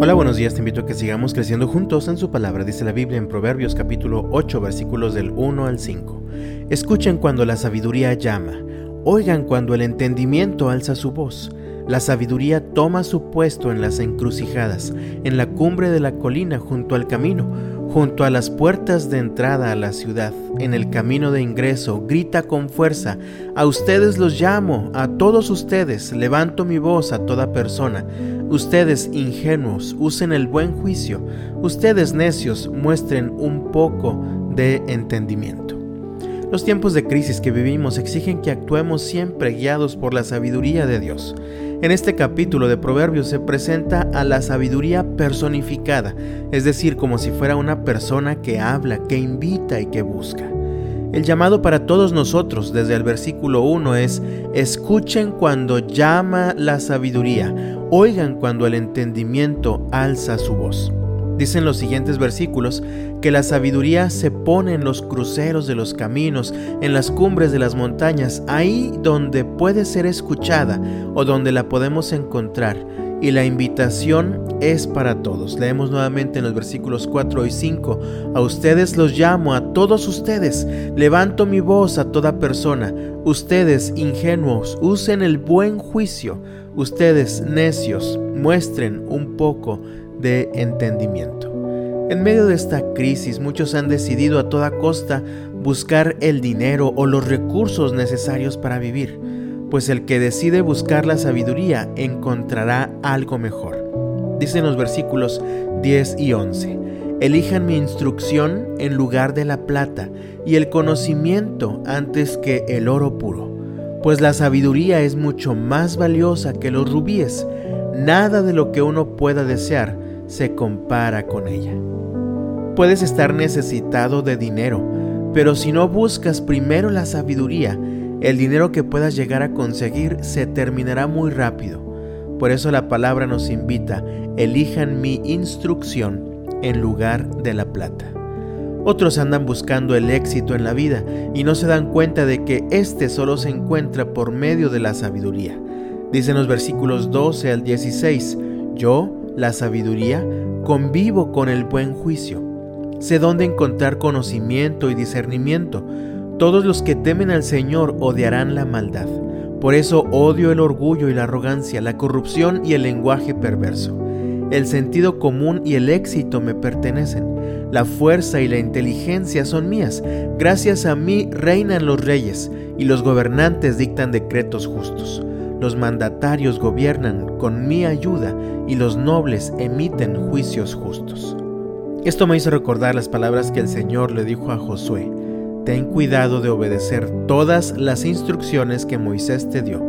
Hola, buenos días, te invito a que sigamos creciendo juntos en su palabra, dice la Biblia en Proverbios capítulo 8 versículos del 1 al 5. Escuchen cuando la sabiduría llama, oigan cuando el entendimiento alza su voz. La sabiduría toma su puesto en las encrucijadas, en la cumbre de la colina junto al camino, junto a las puertas de entrada a la ciudad, en el camino de ingreso, grita con fuerza, a ustedes los llamo, a todos ustedes, levanto mi voz a toda persona. Ustedes ingenuos, usen el buen juicio. Ustedes necios, muestren un poco de entendimiento. Los tiempos de crisis que vivimos exigen que actuemos siempre guiados por la sabiduría de Dios. En este capítulo de Proverbios se presenta a la sabiduría personificada, es decir, como si fuera una persona que habla, que invita y que busca. El llamado para todos nosotros desde el versículo 1 es, escuchen cuando llama la sabiduría, oigan cuando el entendimiento alza su voz. Dicen los siguientes versículos que la sabiduría se pone en los cruceros de los caminos, en las cumbres de las montañas, ahí donde puede ser escuchada o donde la podemos encontrar y la invitación es para todos. Leemos nuevamente en los versículos 4 y 5. A ustedes los llamo, a todos ustedes. Levanto mi voz a toda persona. Ustedes, ingenuos, usen el buen juicio. Ustedes, necios, muestren un poco de entendimiento. En medio de esta crisis, muchos han decidido a toda costa buscar el dinero o los recursos necesarios para vivir pues el que decide buscar la sabiduría encontrará algo mejor. Dicen los versículos 10 y 11. Elijan mi instrucción en lugar de la plata y el conocimiento antes que el oro puro, pues la sabiduría es mucho más valiosa que los rubíes. Nada de lo que uno pueda desear se compara con ella. Puedes estar necesitado de dinero, pero si no buscas primero la sabiduría, el dinero que puedas llegar a conseguir se terminará muy rápido. Por eso la palabra nos invita, elijan mi instrucción en lugar de la plata. Otros andan buscando el éxito en la vida y no se dan cuenta de que éste solo se encuentra por medio de la sabiduría. Dicen los versículos 12 al 16, yo, la sabiduría, convivo con el buen juicio. Sé dónde encontrar conocimiento y discernimiento todos los que temen al Señor odiarán la maldad. Por eso odio el orgullo y la arrogancia, la corrupción y el lenguaje perverso. El sentido común y el éxito me pertenecen. La fuerza y la inteligencia son mías. Gracias a mí reinan los reyes y los gobernantes dictan decretos justos. Los mandatarios gobiernan con mi ayuda y los nobles emiten juicios justos. Esto me hizo recordar las palabras que el Señor le dijo a Josué ten cuidado de obedecer todas las instrucciones que Moisés te dio.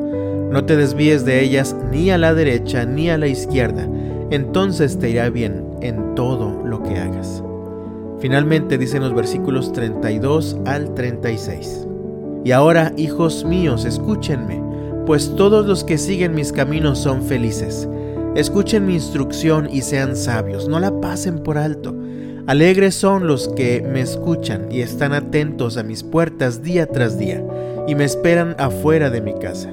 No te desvíes de ellas ni a la derecha ni a la izquierda, entonces te irá bien en todo lo que hagas. Finalmente dicen los versículos 32 al 36. Y ahora, hijos míos, escúchenme, pues todos los que siguen mis caminos son felices. Escuchen mi instrucción y sean sabios, no la pasen por alto Alegres son los que me escuchan y están atentos a mis puertas día tras día y me esperan afuera de mi casa.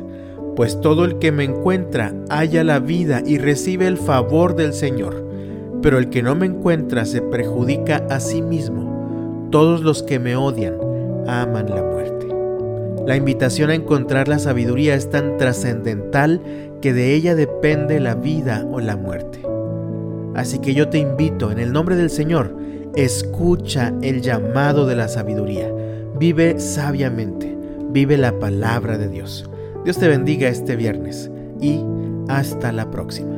Pues todo el que me encuentra halla la vida y recibe el favor del Señor, pero el que no me encuentra se perjudica a sí mismo. Todos los que me odian aman la muerte. La invitación a encontrar la sabiduría es tan trascendental que de ella depende la vida o la muerte. Así que yo te invito en el nombre del Señor, escucha el llamado de la sabiduría. Vive sabiamente, vive la palabra de Dios. Dios te bendiga este viernes y hasta la próxima.